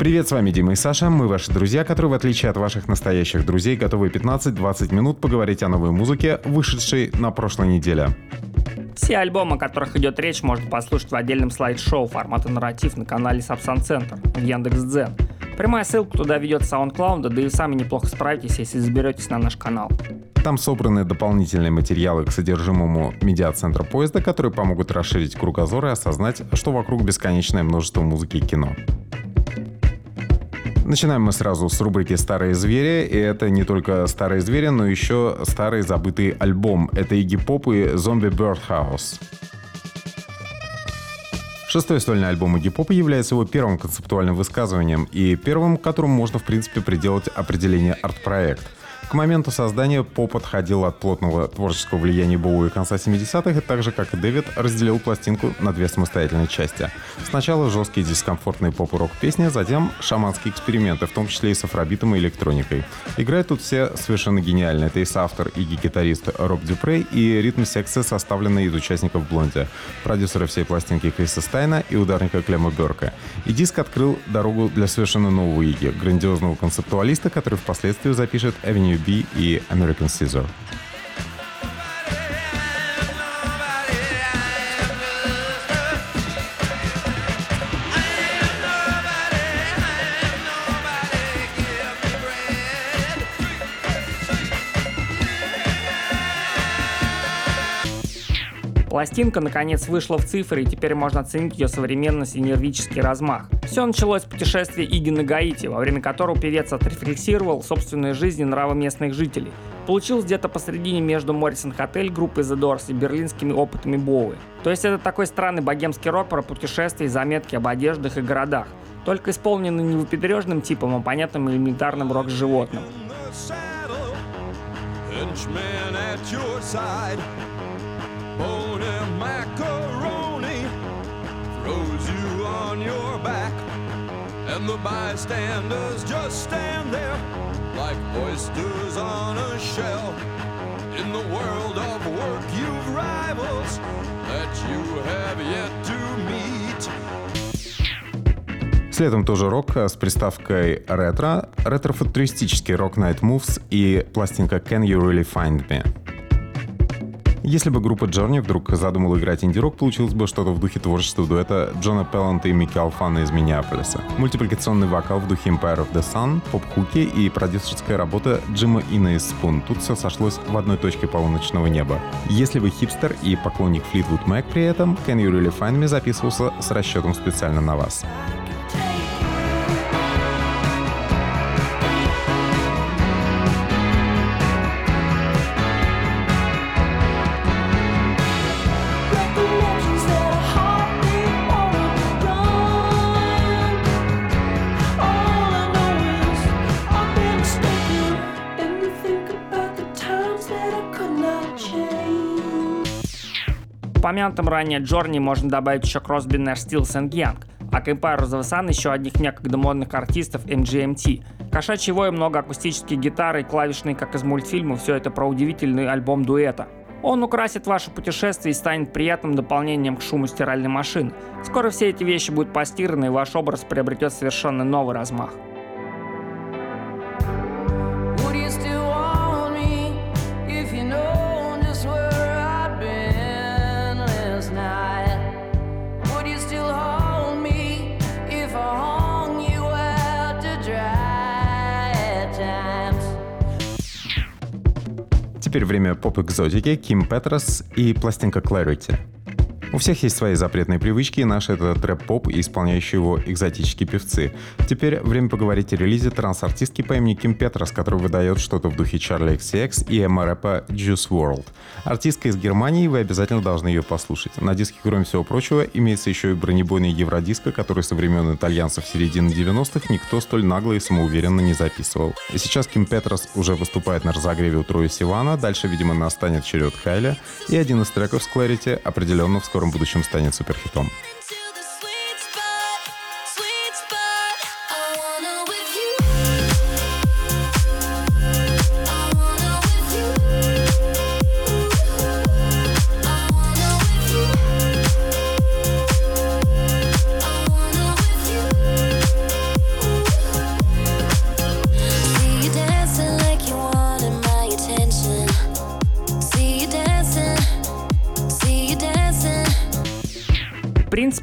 Привет, с вами Дима и Саша. Мы ваши друзья, которые, в отличие от ваших настоящих друзей, готовы 15-20 минут поговорить о новой музыке, вышедшей на прошлой неделе. Все альбомы, о которых идет речь, можно послушать в отдельном слайд-шоу формата нарратив на канале Subsan Center в Яндекс.Дзен. Прямая ссылка туда ведет с SoundCloud, да и сами неплохо справитесь, если заберетесь на наш канал. Там собраны дополнительные материалы к содержимому медиацентра поезда, которые помогут расширить кругозор и осознать, что вокруг бесконечное множество музыки и кино. Начинаем мы сразу с рубрики «Старые звери». И это не только «Старые звери», но еще старый забытый альбом. Это Игги Поп и «Зомби Birdhouse». Шестой стольный альбом Игги Попа является его первым концептуальным высказыванием и первым, которому можно, в принципе, приделать определение арт-проект — к моменту создания поп отходил от плотного творческого влияния Боуи конца 70-х, и так же, как и Дэвид, разделил пластинку на две самостоятельные части. Сначала жесткие дискомфортные поп-рок песни, затем шаманские эксперименты, в том числе и с афробитом и электроникой. Играют тут все совершенно гениально. Это и соавтор, и гитарист Роб Дюпрей, и ритм-секция, составленная из участников Блонди, продюсера всей пластинки Криса Стайна и ударника Клема Берка. И диск открыл дорогу для совершенно нового Иги, грандиозного концептуалиста, который впоследствии запишет Avenue B и American Scissor. Пластинка наконец вышла в цифры, и теперь можно оценить ее современность и нервический размах. Все началось с путешествия Иги на Гаити, во время которого певец отрефлексировал собственную жизнь и нравы местных жителей. Получилось где-то посредине между Моррисон Хотель группы The Doors и берлинскими опытами Боуи. То есть это такой странный богемский рок про путешествия и заметки об одеждах и городах, только исполненный не выпендрежным типом, а понятным элементарным рок-животным. Henchman at your side. Bony macaroni throws you on your back, and the bystanders just stand there like oysters on a shell. In the world of work, you've rivals that you have yet to meet. Следом тоже рок с приставкой ретро, ретро-футуристический рок Night Moves и пластинка Can You Really Find Me. Если бы группа Journey вдруг задумала играть инди-рок, получилось бы что-то в духе творчества дуэта Джона Пелланта и Микки Алфана из Миннеаполиса. Мультипликационный вокал в духе Empire of the Sun, поп-хуки и продюсерская работа Джима Инна из Spoon. Тут все сошлось в одной точке полуночного неба. Если вы хипстер и поклонник Fleetwood Mac при этом, Can You Really Find Me записывался с расчетом специально на вас. Упомянутом ранее Джорни можно добавить еще Кросби, Нэш, Стилс и Янг, а к Empire of еще одних некогда модных артистов MGMT. Кошачий вой, много акустических гитары и клавишные, как из мультфильма, все это про удивительный альбом дуэта. Он украсит ваше путешествие и станет приятным дополнением к шуму стиральной машины. Скоро все эти вещи будут постираны, и ваш образ приобретет совершенно новый размах. Теперь время поп-экзотики, Ким Петрос и пластинка Clarity. У всех есть свои запретные привычки, и наш это трэп-поп и исполняющие его экзотические певцы. Теперь время поговорить о релизе трансартистки по имени Ким Петрос, который выдает что-то в духе Charlie XCX и эмо-рэпа Juice WRLD. Артистка из Германии, вы обязательно должны ее послушать. На диске, кроме всего прочего, имеется еще и бронебойный евродиско, который со времен итальянцев середины 90-х никто столь нагло и самоуверенно не записывал. И сейчас Ким Петрос уже выступает на разогреве у Троя Сивана, дальше, видимо, настанет черед Хайля, и один из треков с Clarity определенно вскоре скором будущем станет суперхитом.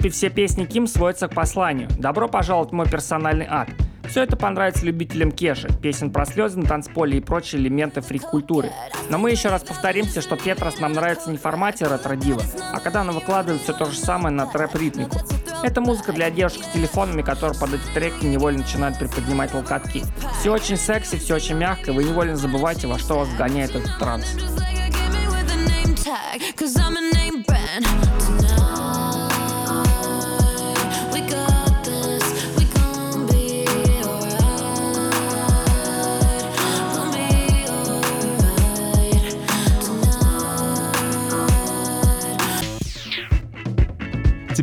Принципе, все песни Ким сводятся к посланию. Добро пожаловать в мой персональный ад. Все это понравится любителям кеши, песен про слезы на танцполе и прочие элементы фрик-культуры. Но мы еще раз повторимся, что Петрос нам нравится не в формате ретро-дива, а когда она выкладывает все то же самое на трэп-ритмику. Это музыка для девушек с телефонами, которые под эти треки невольно начинают приподнимать локотки. Все очень секси, все очень мягко, и вы невольно забываете, во что вас гоняет этот транс.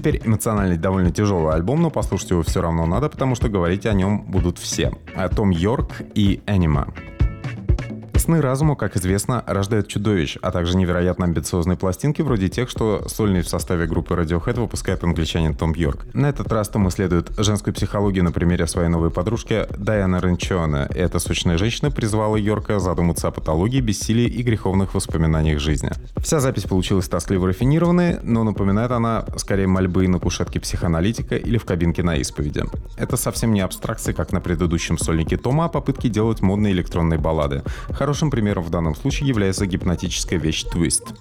Теперь эмоционально довольно тяжелый альбом, но послушать его все равно надо, потому что говорить о нем будут все. О Том Йорк и Энима. Сны разума, как известно, рождают чудовищ, а также невероятно амбициозные пластинки, вроде тех, что сольный в составе группы Radiohead выпускает англичанин Том Бьорк. На этот раз Том исследует женскую психологию на примере своей новой подружки Дайана Ренчона. Эта сочная женщина призвала Йорка задуматься о патологии, бессилии и греховных воспоминаниях жизни. Вся запись получилась тоскливо рафинированной, но напоминает она скорее мольбы на кушетке психоаналитика или в кабинке на исповеди. Это совсем не абстракции, как на предыдущем сольнике Тома, а попытки делать модные электронные баллады. Хороший Хорошим примером в данном случае является гипнотическая вещь Twist.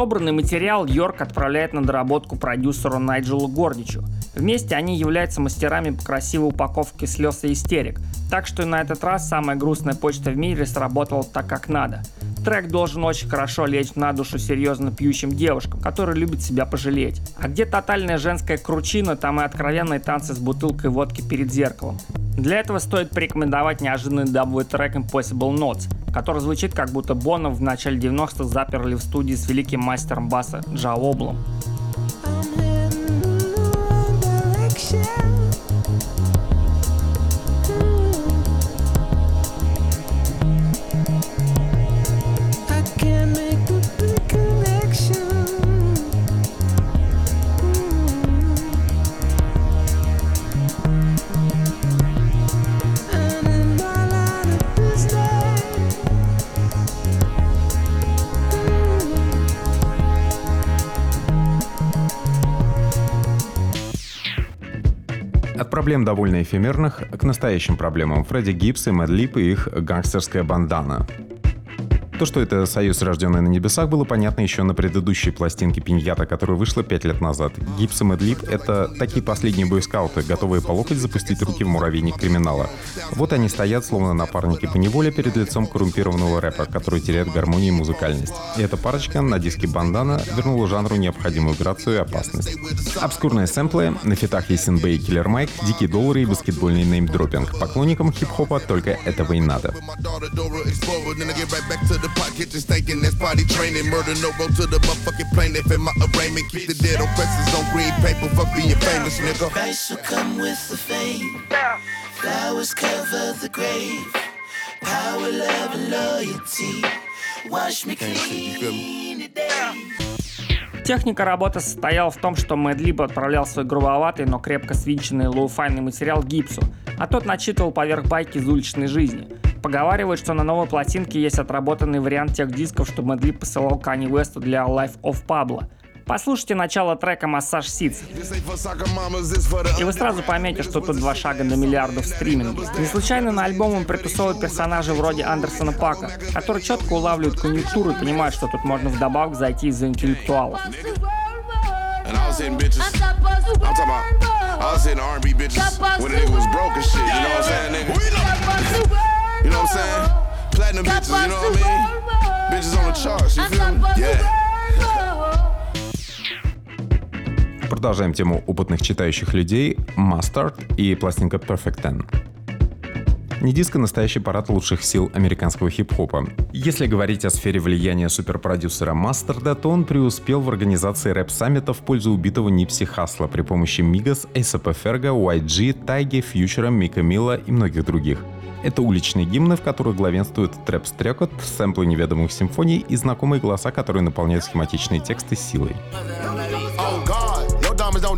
Собранный материал Йорк отправляет на доработку продюсеру Найджелу Гордичу. Вместе они являются мастерами по красивой упаковке слез и истерик, так что и на этот раз самая грустная почта в мире сработала так как надо. Трек должен очень хорошо лечь на душу серьезно пьющим девушкам, которые любят себя пожалеть. А где тотальная женская кручина, там и откровенные танцы с бутылкой водки перед зеркалом. Для этого стоит порекомендовать неожиданный дабовый трек Impossible Notes, который звучит как будто Бонов в начале 90-х заперли в студии с великим мастером баса Джаоблом. Проблем довольно эфемерных к настоящим проблемам Фредди Гибс и Мэдлип и их гангстерская бандана. То, что это союз, рожденный на небесах, было понятно еще на предыдущей пластинке Пиньята, которая вышла пять лет назад. Гипс и Мэдлип — это такие последние бойскауты, готовые по локоть запустить руки в муравейник криминала. Вот они стоят, словно напарники по неволе, перед лицом коррумпированного рэпа, который теряет гармонию и музыкальность. И эта парочка на диске «Бандана» вернула жанру необходимую грацию и опасность. Обскурные сэмплы, на фитах есть Бэй и Киллер Майк, дикие доллары и баскетбольный неймдропинг. Поклонникам хип-хопа только этого и надо. Pot kitchen stinking, that's party training. Murder no go to the motherfucking plaintiff in my arraignment. Keep the dead oppressors on green paper, fuck being famous, nigga. Price will come with the fame. Flowers cover the grave. Power, love, and loyalty. Wash me clean today. Техника работы состояла в том, что Мэдлиб отправлял свой грубоватый, но крепко свинченный лоуфайный материал гипсу, а тот начитывал поверх байки из уличной жизни. Поговаривают, что на новой пластинке есть отработанный вариант тех дисков, что Мэдли посылал Кани Весту для Life of Pablo. Послушайте начало трека «Массаж Ситс». И вы сразу поймете, что тут два шага на миллиардов стриминге. Не случайно на альбоме притусовывают персонажи вроде Андерсона Пака, которые четко улавливают конъюнктуру и понимают, что тут можно вдобавок зайти из-за интеллектуалов. I was hitting R&B bitches when the nigga was broke and shit. You know what I'm saying, nigga? You know what I'm saying? Platinum bitches, you know what I mean? Bitches on the charts, you feel me? Yeah. Продолжаем тему опытных читающих людей Mustard и пластинка Perfect Ten. Не диско а настоящий парад лучших сил американского хип-хопа. Если говорить о сфере влияния суперпродюсера Мастерда, то он преуспел в организации рэп-саммита в пользу убитого Нипси Хасла при помощи Мигас, ASAP Ferga, YG, Тайги, Фьючера, Мика Мила и многих других. Это уличные гимны, в которых главенствует трэп-стрекот, сэмплы неведомых симфоний и знакомые голоса, которые наполняют схематичные тексты силой.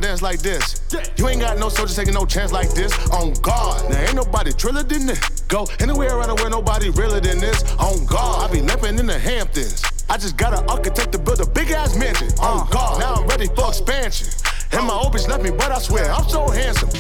Dance like this. You ain't got no soldiers taking no chance like this. On guard. Now ain't nobody triller than this. Go anywhere around where nobody realer than this. On guard. I be limping in the Hamptons. I just got an architect to build a big ass mansion. On uh. guard. Now I'm ready for expansion. And my old bitch left me, but I swear I'm so handsome.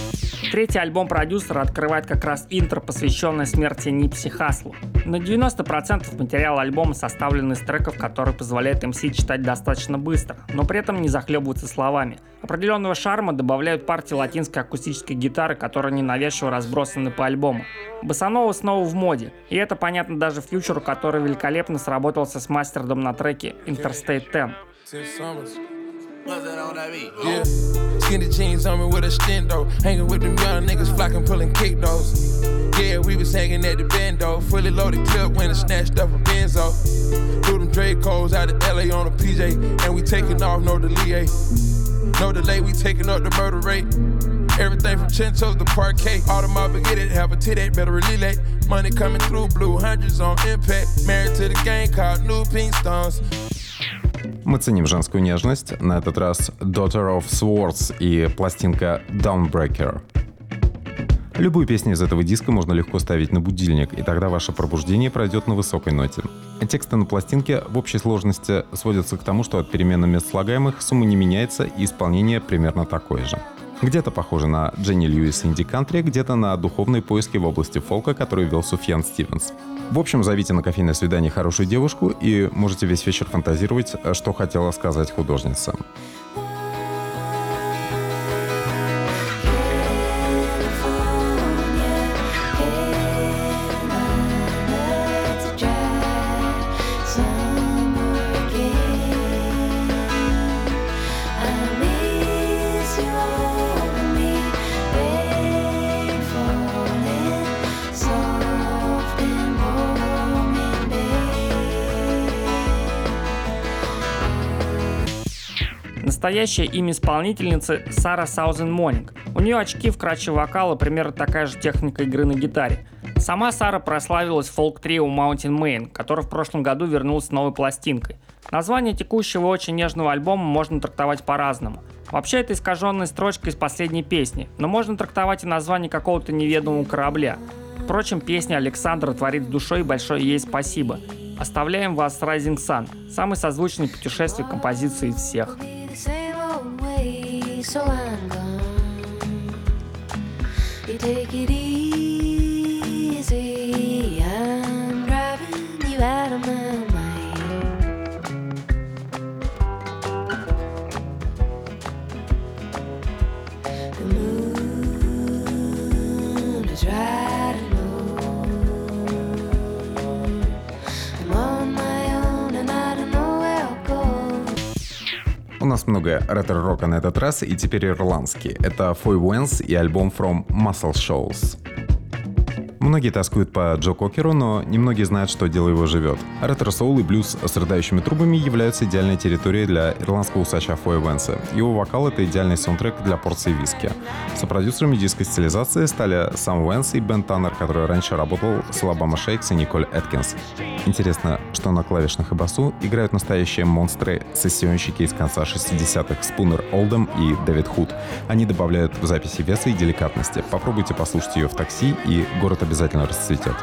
Третий альбом продюсера открывает как раз интро, посвященное смерти Нипси Хаслу. На 90% материал альбома составлен из треков, которые позволяют МС читать достаточно быстро, но при этом не захлебываться словами. Определенного шарма добавляют партии латинской акустической гитары, которые ненавязчиво разбросаны по альбому. Басанова снова в моде, и это понятно даже фьючеру, который великолепно сработался с мастером на треке Interstate 10. That? Yeah. Skinny jeans on me with a stendo. Hanging with them young niggas flocking, pulling kick those. Yeah, we was hanging at the bendo. Fully loaded clip when it snatched up a benzo. Threw them Dracos out of LA on a PJ. And we taking off, no delay. No delay, we taking up the murder rate. Everything from chinchillas to parquet. All the mob get it, have a titty, better relay. Money coming through, blue hundreds on impact. Married to the gang called New Pink Stones. Мы ценим женскую нежность. На этот раз Daughter of Swords и пластинка Downbreaker. Любую песню из этого диска можно легко ставить на будильник, и тогда ваше пробуждение пройдет на высокой ноте. Тексты на пластинке в общей сложности сводятся к тому, что от перемены мест слагаемых сумма не меняется, и исполнение примерно такое же. Где-то похоже на Дженни Льюис Инди Кантри, где-то на духовные поиски в области фолка, который вел Суфьян Стивенс. В общем, зовите на кофейное свидание хорошую девушку и можете весь вечер фантазировать, что хотела сказать художница. Настоящее имя исполнительницы Сара Саузен Монинг. У нее очки, вкрадчивый вокал и примерно такая же техника игры на гитаре. Сама Сара прославилась фолк-трио Mountain Main, который в прошлом году вернулся с новой пластинкой. Название текущего очень нежного альбома можно трактовать по-разному. Вообще это искаженная строчка из последней песни, но можно трактовать и название какого-то неведомого корабля. Впрочем, песня Александра творит с душой большое ей спасибо. Оставляем вас с Rising Sun, самый созвучный путешествие композиции всех. So I'm gone. You take it easy, нас много ретро-рока на этот раз, и теперь ирландский. Это Foy Vance и альбом From Muscle Shoals. Многие тоскуют по Джо Кокеру, но немногие знают, что дело его живет. Ретро-соул и блюз с рыдающими трубами являются идеальной территорией для ирландского усача Фоя Венса. Его вокал — это идеальный саундтрек для порции виски. Сопродюсерами диской стилизации стали Сам Венс и Бен Таннер, который раньше работал с Alabama Shakes и Николь Эткинс. Интересно, что на клавишных и басу играют настоящие монстры сессионщики из конца 60-х Спунер Олдем и Дэвид Худ. Они добавляют в записи веса и деликатности. Попробуйте послушать ее в такси, и город обязательно расцветет.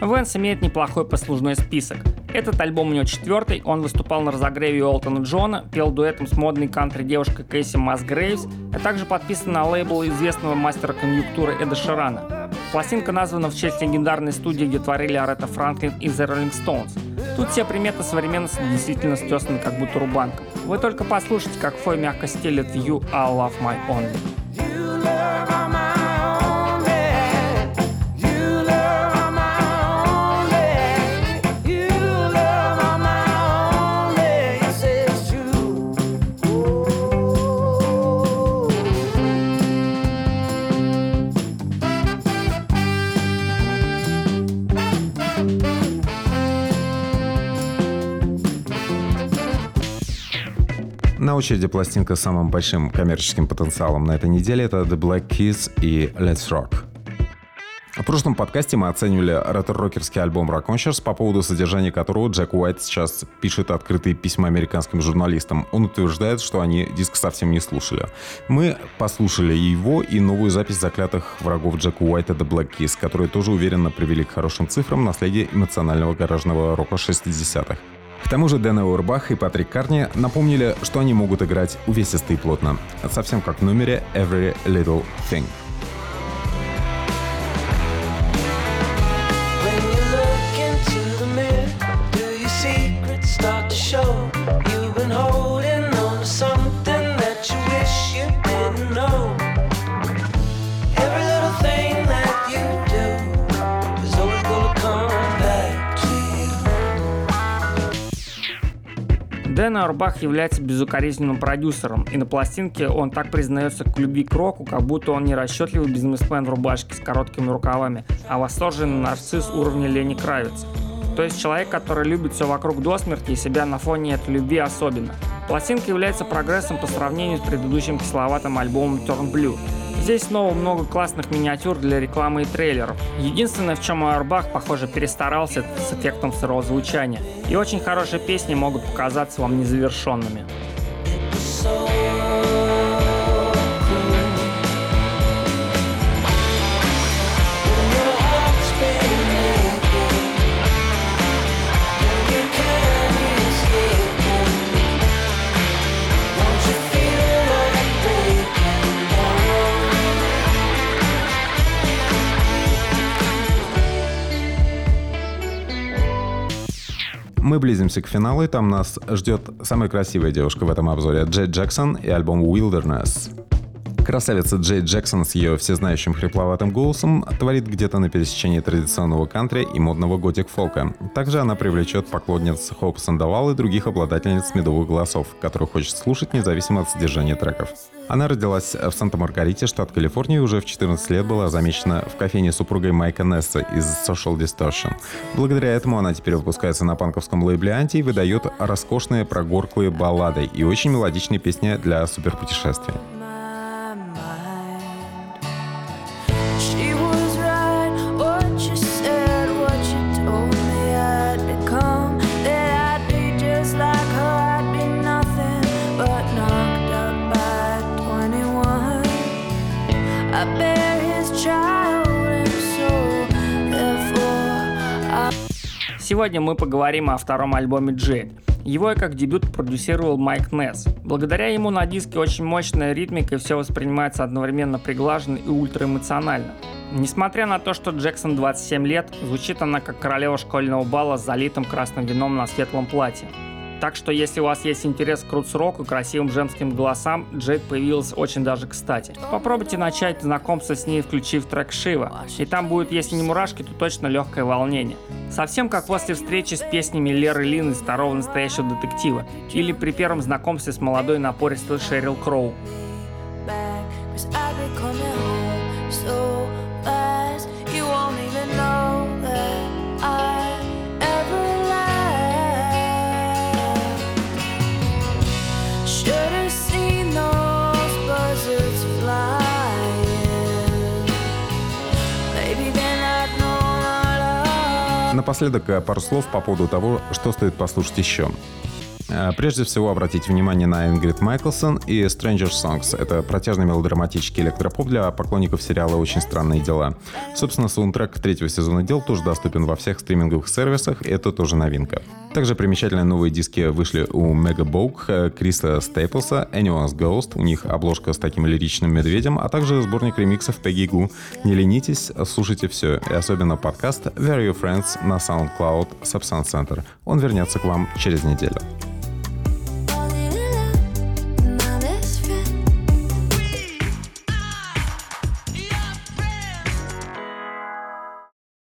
Венс имеет неплохой послужной список. Этот альбом у него четвертый, он выступал на разогреве Олтона Джона, пел дуэтом с модной кантри-девушкой Кейси Масгрейвс, а также подписан на лейбл известного мастера конъюнктуры Эда Ширана. Пластинка названа в честь легендарной студии, где творили Арета Франклин и The Rolling Stones. Тут все приметы современности действительно стесаны как будто рубанком. Вы только послушайте, как Фой мягко стелит «You are love my only». Очереди пластинка с самым большим коммерческим потенциалом на этой неделе — это The Black Keys и Let's Rock. В прошлом подкасте мы оценивали ретро-рокерский альбом Rockonscious, по поводу содержания которого Джек Уайт сейчас пишет открытые письма американским журналистам. Он утверждает, что они диск совсем не слушали. Мы послушали его и новую запись заклятых врагов Джека Уайта The Black Keys, которые тоже уверенно привели к хорошим цифрам наследие эмоционального гаражного рока 60-х. К тому же Дэн Уэрбах и Патрик Карни напомнили, что они могут играть увесисто и плотно, совсем как в номере Every Little Thing. Дэн Орбах является безукоризненным продюсером, и на пластинке он так признается к любви к року, как будто он не расчетливый бизнесмен в рубашке с короткими рукавами, а восторженный нарцисс уровня Лени Кравиц. То есть человек, который любит все вокруг до смерти и себя на фоне этой любви особенно. Пластинка является прогрессом по сравнению с предыдущим кисловатым альбомом Turn Blue. Здесь снова много классных миниатюр для рекламы и трейлеров. Единственное, в чем Ауэрбах, похоже, перестарался, с эффектом сырого звучания. И очень хорошие песни могут показаться вам незавершенными. Мы близимся к финалу, и там нас ждет самая красивая девушка в этом обзоре — Джей Джексон и альбом «Wilderness». Красавица Джей Джексон с ее всезнающим хрипловатым голосом творит где-то на пересечении традиционного кантри и модного готик-фолка. Также она привлечет поклонниц Хоуп Сандавал и других обладательниц медовых голосов, которых хочет слушать независимо от содержания треков. Она родилась в Санта-Маргарите, штат Калифорния, и уже в 14 лет была замечена в кофейне супругой Майка Несса из Social Distortion. Благодаря этому она теперь выпускается на панковском лейбле Анти и выдает роскошные прогорклые баллады и очень мелодичные песни для суперпутешествий. Сегодня мы поговорим о втором альбоме Джей. Его как дебют продюсировал Майк Несс. Благодаря ему на диске очень мощная ритмика и все воспринимается одновременно приглаженно и ультраэмоционально. Несмотря на то, что Джексон 27 лет, звучит она как королева школьного бала с залитым красным вином на светлом платье. Так что если у вас есть интерес к рутс-року и красивым женским голосам, Джейд появилась очень даже кстати. Попробуйте начать знакомство с ней, включив трек Шива. И там будет, если не мурашки, то точно легкое волнение. Совсем как после встречи с песнями Леры Лин из второго настоящего детектива. Или при первом знакомстве с молодой напористой Шерил Кроу. Напоследок э, пару слов по поводу того, что стоит послушать еще. Э, прежде всего, обратите внимание на Ингрид Майклсон и Stranger Songs. Это протяжный мелодраматический электропоп для поклонников сериала «Очень странные дела». Собственно, саундтрек третьего сезона «Дел» тоже доступен во всех стриминговых сервисах, это тоже новинка. Также примечательные новые диски вышли у Мега Боук, э, Криса Стейплса, Anyone's Ghost, у них обложка с таким лиричным медведем, а также сборник ремиксов Peggy Goo. Не ленитесь, слушайте все, и особенно подкаст Where Your Friends на SoundCloud Substance Center. Он вернется к вам через неделю.